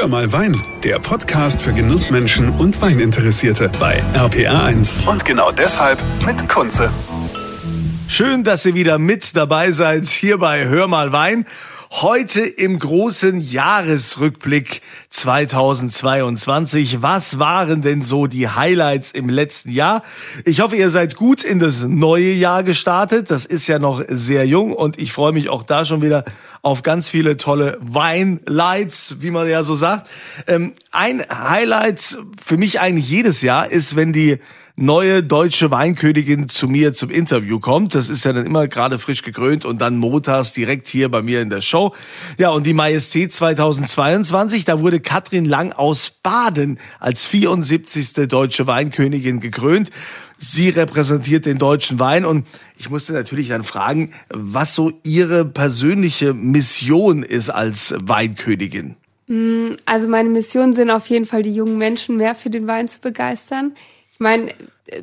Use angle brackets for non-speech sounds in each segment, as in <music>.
Hör mal Wein, der Podcast für Genussmenschen und Weininteressierte bei RPR1. Und genau deshalb mit Kunze. Schön, dass ihr wieder mit dabei seid hier bei Hör mal Wein. Heute im großen Jahresrückblick 2022. Was waren denn so die Highlights im letzten Jahr? Ich hoffe, ihr seid gut in das neue Jahr gestartet. Das ist ja noch sehr jung und ich freue mich auch da schon wieder auf ganz viele tolle Weinlights, wie man ja so sagt. Ähm, ein Highlight für mich eigentlich jedes Jahr ist, wenn die neue deutsche Weinkönigin zu mir zum Interview kommt. Das ist ja dann immer gerade frisch gekrönt und dann montags direkt hier bei mir in der Show. Ja, und die Majestät 2022, da wurde Katrin Lang aus Baden als 74. deutsche Weinkönigin gekrönt. Sie repräsentiert den deutschen Wein und ich musste natürlich dann fragen, was so Ihre persönliche Mission ist als Weinkönigin. Mm, also meine Mission sind auf jeden Fall, die jungen Menschen mehr für den Wein zu begeistern. Ich meine,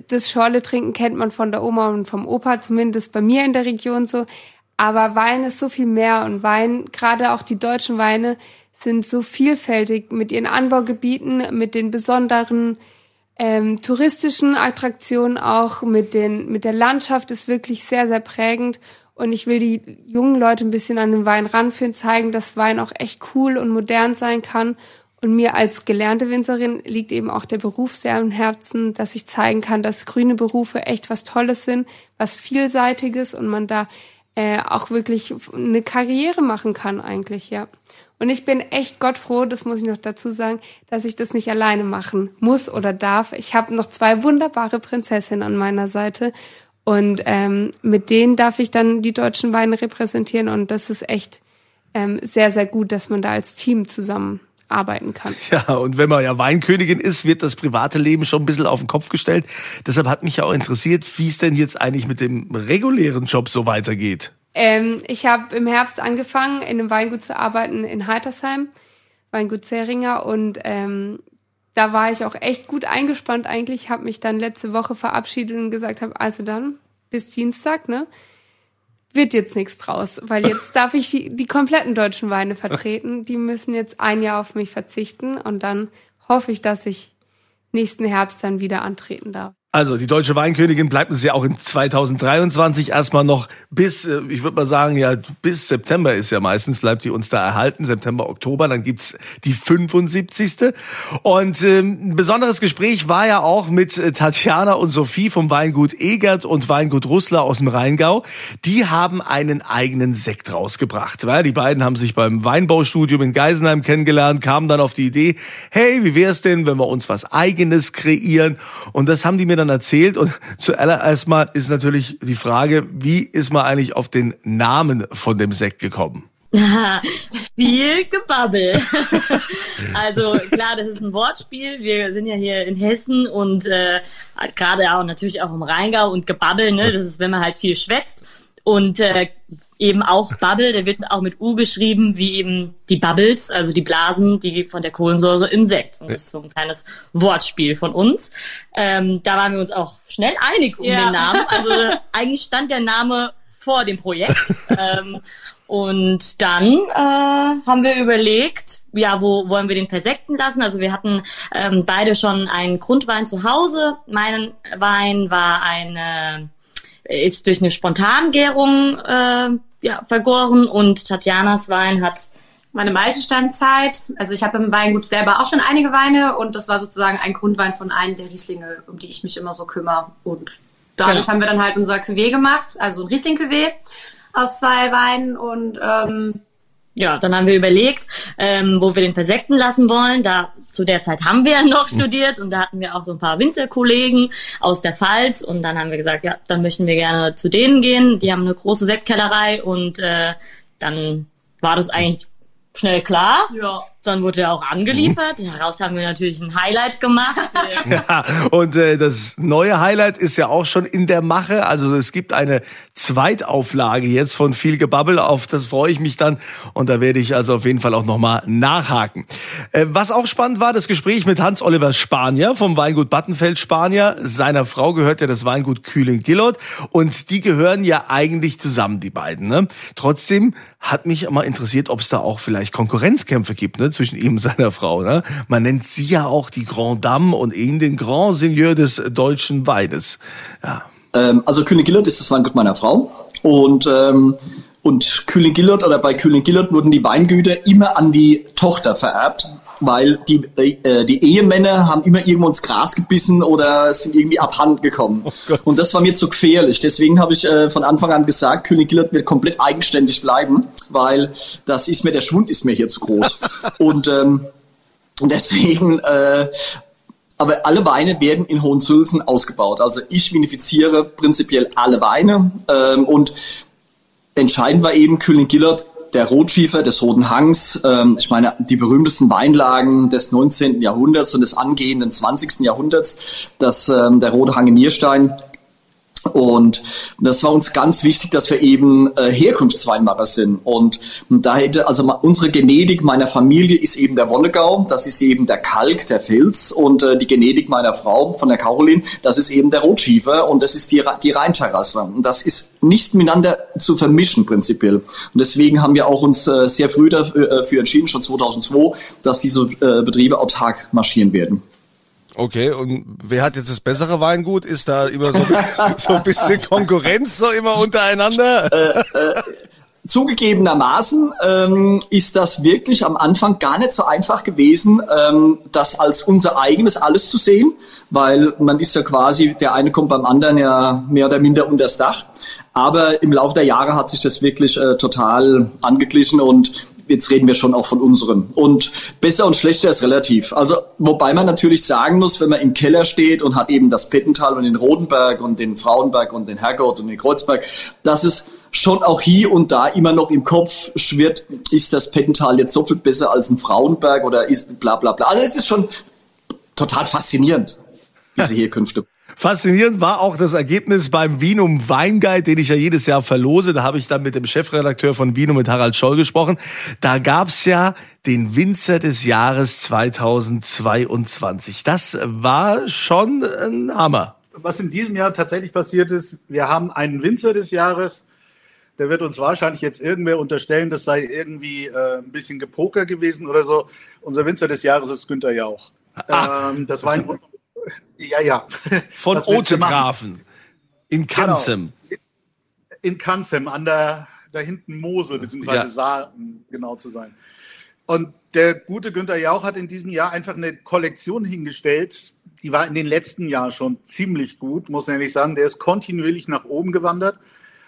das Schorle trinken kennt man von der Oma und vom Opa, zumindest bei mir in der Region so. Aber Wein ist so viel mehr und Wein, gerade auch die deutschen Weine, sind so vielfältig mit ihren Anbaugebieten, mit den besonderen ähm, touristischen Attraktionen auch, mit, den, mit der Landschaft ist wirklich sehr, sehr prägend. Und ich will die jungen Leute ein bisschen an den Wein ranführen, zeigen, dass Wein auch echt cool und modern sein kann und mir als gelernte Winzerin liegt eben auch der Beruf sehr am Herzen, dass ich zeigen kann, dass grüne Berufe echt was Tolles sind, was Vielseitiges und man da äh, auch wirklich eine Karriere machen kann eigentlich, ja. Und ich bin echt gottfroh, das muss ich noch dazu sagen, dass ich das nicht alleine machen muss oder darf. Ich habe noch zwei wunderbare Prinzessinnen an meiner Seite und ähm, mit denen darf ich dann die deutschen Weine repräsentieren und das ist echt ähm, sehr, sehr gut, dass man da als Team zusammen arbeiten kann. <laughs> Ja, und wenn man ja Weinkönigin ist, wird das private Leben schon ein bisschen auf den Kopf gestellt. Deshalb hat mich ja auch interessiert, wie es denn jetzt eigentlich mit dem regulären Job so weitergeht. Ähm, ich habe im Herbst angefangen, in einem Weingut zu arbeiten in Heitersheim, Weingut Zeringer. Und ähm, da war ich auch echt gut eingespannt eigentlich. Habe mich dann letzte Woche verabschiedet und gesagt habe, also dann bis Dienstag, ne? wird jetzt nichts draus, weil jetzt darf ich die, die kompletten deutschen Weine vertreten. Die müssen jetzt ein Jahr auf mich verzichten und dann hoffe ich, dass ich nächsten Herbst dann wieder antreten darf. Also die deutsche Weinkönigin bleibt uns ja auch in 2023 erstmal noch bis, äh, ich würde mal sagen, ja, bis September ist ja meistens, bleibt die uns da erhalten, September, Oktober, dann gibt's die 75. Und ähm, ein besonderes Gespräch war ja auch mit äh, Tatjana und Sophie vom Weingut Egert und Weingut Russler aus dem Rheingau. Die haben einen eigenen Sekt rausgebracht. Weil die beiden haben sich beim Weinbaustudium in Geisenheim kennengelernt, kamen dann auf die Idee, hey, wie wär's denn, wenn wir uns was eigenes kreieren? Und das haben die mir dann erzählt und <laughs> zuallererst mal ist natürlich die Frage, wie ist man eigentlich auf den Namen von dem Sekt gekommen? <laughs> Viel Gebabbel. <laughs> also klar, das ist ein Wortspiel. Wir sind ja hier in Hessen und äh, gerade auch natürlich auch im Rheingau und Gebabbel, ne? Das ist, wenn man halt viel schwätzt. Und äh, eben auch Bubble, der wird auch mit U geschrieben, wie eben die Bubbles, also die Blasen, die von der Kohlensäure im Sekt. Und das ist so ein kleines Wortspiel von uns. Ähm, da waren wir uns auch schnell einig um ja. den Namen. Also eigentlich stand der Name vor dem Projekt. ähm, und dann äh, haben wir überlegt, ja, wo wollen wir den versekten lassen? Also wir hatten ähm, beide schon einen Grundwein zu Hause. Mein Wein war eine ist durch eine Spontangärung äh, ja, vergoren und Tatjanas Wein hat meine Maischestandzeit. Also ich habe im Weingut selber auch schon einige Weine und das war sozusagen ein Grundwein von einem der Rieslinge, um die ich mich immer so kümmere. Und dadurch genau. haben wir dann halt unser Cuvée gemacht, also ein Riesling-Cuvée aus zwei Weinen und ähm, ja, dann haben wir überlegt, ähm, wo wir den versekten lassen wollen. Da zu der Zeit haben wir ja <laughs> noch studiert und da hatten wir auch so ein paar Winzerkollegen aus der Pfalz und dann haben wir gesagt, ja, dann möchten wir gerne zu denen gehen. Die haben eine große Sektkellerei und äh, dann war das eigentlich schnell klar. Ja. Dann wurde er auch angeliefert. Mhm. Daraus haben wir natürlich ein Highlight gemacht. <laughs> <laughs> ja, und äh, das neue Highlight ist ja auch schon in der Mache. Also es gibt eine Zweitauflage jetzt von viel Gebabbel. Auf das freue ich mich dann. Und da werde ich also auf jeden Fall auch nochmal nachhaken. Äh, was auch spannend war, das Gespräch mit Hans-Oliver Spanier vom Weingut Battenfeld Spanier. Seiner Frau gehört ja das Weingut Kühling-Gillot. Und die gehören ja eigentlich zusammen, die beiden. Ne? Trotzdem hat mich mal interessiert, ob es da auch vielleicht Konkurrenzkämpfe gibt ne, zwischen ihm und seiner Frau. Ne? Man nennt sie ja auch die Grand Dame und ihn den Grand Seigneur des deutschen Weines. Ja. Ähm, also König Gillard ist das Weingut meiner Frau und ähm, und Kühling Gillard oder bei Kühling Gillard wurden die Weingüter immer an die Tochter vererbt weil die, äh, die Ehemänner haben immer irgendwo ins Gras gebissen oder sind irgendwie abhanden gekommen. Oh und das war mir zu gefährlich. Deswegen habe ich äh, von Anfang an gesagt, König Gillard wird komplett eigenständig bleiben, weil das ist mir, der Schwund ist mir hier zu groß. <laughs> und ähm, deswegen äh, aber alle Weine werden in Hohensulzen ausgebaut. Also ich vinifiziere prinzipiell alle Weine ähm, und entscheidend war eben Kühling Gillard der Rotschiefer des Roten Hangs, ähm, ich meine, die berühmtesten Weinlagen des 19. Jahrhunderts und des angehenden 20. Jahrhunderts, das, ähm, der Rote Hang im Nierstein, und das war uns ganz wichtig, dass wir eben äh, Herkunftsweinmacher sind. Und da hätte, also unsere Genetik meiner Familie ist eben der Wonnegau, das ist eben der Kalk, der Filz. Und äh, die Genetik meiner Frau, von der Caroline, das ist eben der Rotschiefer und das ist die, die Rheinterrasse. Und das ist nicht miteinander zu vermischen prinzipiell. Und deswegen haben wir auch uns äh, sehr früh dafür, äh, entschieden, schon 2002, dass diese äh, Betriebe autark marschieren werden. Okay, und wer hat jetzt das bessere Weingut? Ist da immer so, <laughs> so ein bisschen Konkurrenz so immer untereinander? Äh, äh, zugegebenermaßen ähm, ist das wirklich am Anfang gar nicht so einfach gewesen, ähm, das als unser eigenes alles zu sehen, weil man ist ja quasi, der eine kommt beim anderen ja mehr oder minder unter das Dach. Aber im Laufe der Jahre hat sich das wirklich äh, total angeglichen und jetzt reden wir schon auch von unserem. Und besser und schlechter ist relativ. Also, wobei man natürlich sagen muss, wenn man im Keller steht und hat eben das Pettental und den Rodenberg und den Frauenberg und den Herrgott und den Kreuzberg, dass es schon auch hier und da immer noch im Kopf schwirrt, ist das Pettental jetzt so viel besser als ein Frauenberg oder ist bla bla bla. Also es ist schon total faszinierend, diese <laughs> Herkünfte. Faszinierend war auch das Ergebnis beim Vinum Weinguide, den ich ja jedes Jahr verlose. Da habe ich dann mit dem Chefredakteur von Vinum, mit Harald Scholl, gesprochen. Da gab's ja den Winzer des Jahres 2022. Das war schon ein Hammer. Was in diesem Jahr tatsächlich passiert ist, wir haben einen Winzer des Jahres, der wird uns wahrscheinlich jetzt irgendwer unterstellen, das sei irgendwie äh, ein bisschen Gepoker gewesen oder so. Unser Winzer des Jahres ist Günther Jauch. Ah. Ähm, das Weingut ja, ja. Von Otegrafen in genau. Kanzem. Genau. In Kanzem, an der, da hinten Mosel, beziehungsweise ja. Saar, um genau zu sein. Und der gute Günther Jauch hat in diesem Jahr einfach eine Kollektion hingestellt, die war in den letzten Jahren schon ziemlich gut, muss ich ehrlich sagen. Der ist kontinuierlich nach oben gewandert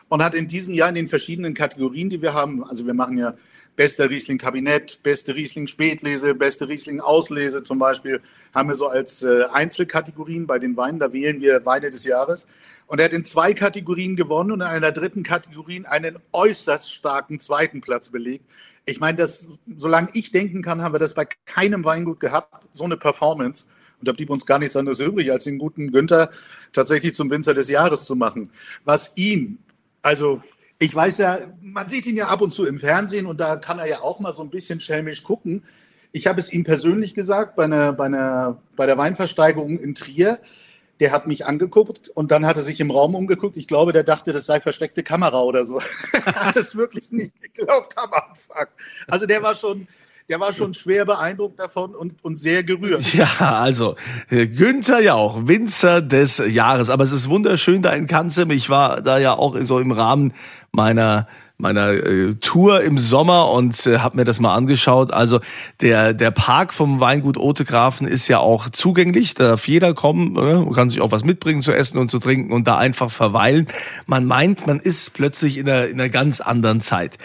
und hat in diesem Jahr in den verschiedenen Kategorien, die wir haben, also wir machen ja bester Riesling Kabinett, beste Riesling Spätlese, beste Riesling Auslese zum Beispiel, haben wir so als äh, Einzelkategorien bei den Weinen. Da wählen wir Weine des Jahres. Und er hat in zwei Kategorien gewonnen und in einer dritten Kategorie einen äußerst starken zweiten Platz belegt. Ich meine, das, solange ich denken kann, haben wir das bei keinem Weingut gehabt, so eine Performance. Und da blieb uns gar nichts anderes übrig, als den guten Günther tatsächlich zum Winzer des Jahres zu machen. Was ihn, also ich weiß ja, man sieht ihn ja ab und zu im Fernsehen und da kann er ja auch mal so ein bisschen schelmisch gucken. Ich habe es ihm persönlich gesagt bei, einer, bei, einer, bei der Weinversteigerung in Trier. Der hat mich angeguckt und dann hat er sich im Raum umgeguckt. Ich glaube, der dachte, das sei versteckte Kamera oder so. <laughs> hat es wirklich nicht geglaubt am Anfang. Also der war schon, der war schon schwer beeindruckt davon und, und sehr gerührt. Ja, also äh, Günther Jauch, Winzer des Jahres. Aber es ist wunderschön da in Kanzem. Ich war da ja auch so im Rahmen meiner meiner äh, Tour im Sommer und äh, habe mir das mal angeschaut. Also der der Park vom Weingut Otegrafen ist ja auch zugänglich, da darf jeder kommen, äh, kann sich auch was mitbringen zu essen und zu trinken und da einfach verweilen. Man meint, man ist plötzlich in einer, in einer ganz anderen Zeit.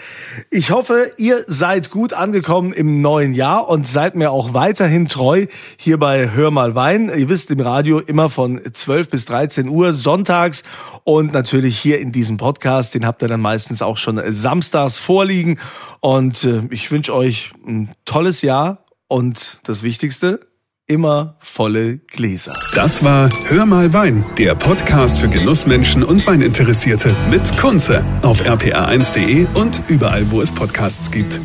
Ich hoffe, ihr seid gut angekommen im neuen Jahr und seid mir auch weiterhin treu hier bei Hör mal Wein. Ihr wisst im Radio immer von 12 bis 13 Uhr sonntags und natürlich hier in diesem Podcast, den habt ihr dann meistens auch schon samstags vorliegen. Und äh, ich wünsche euch ein tolles Jahr und das Wichtigste, immer volle Gläser. Das war Hör mal Wein, der Podcast für Genussmenschen und Weininteressierte mit Kunze auf rpa1.de und überall, wo es Podcasts gibt.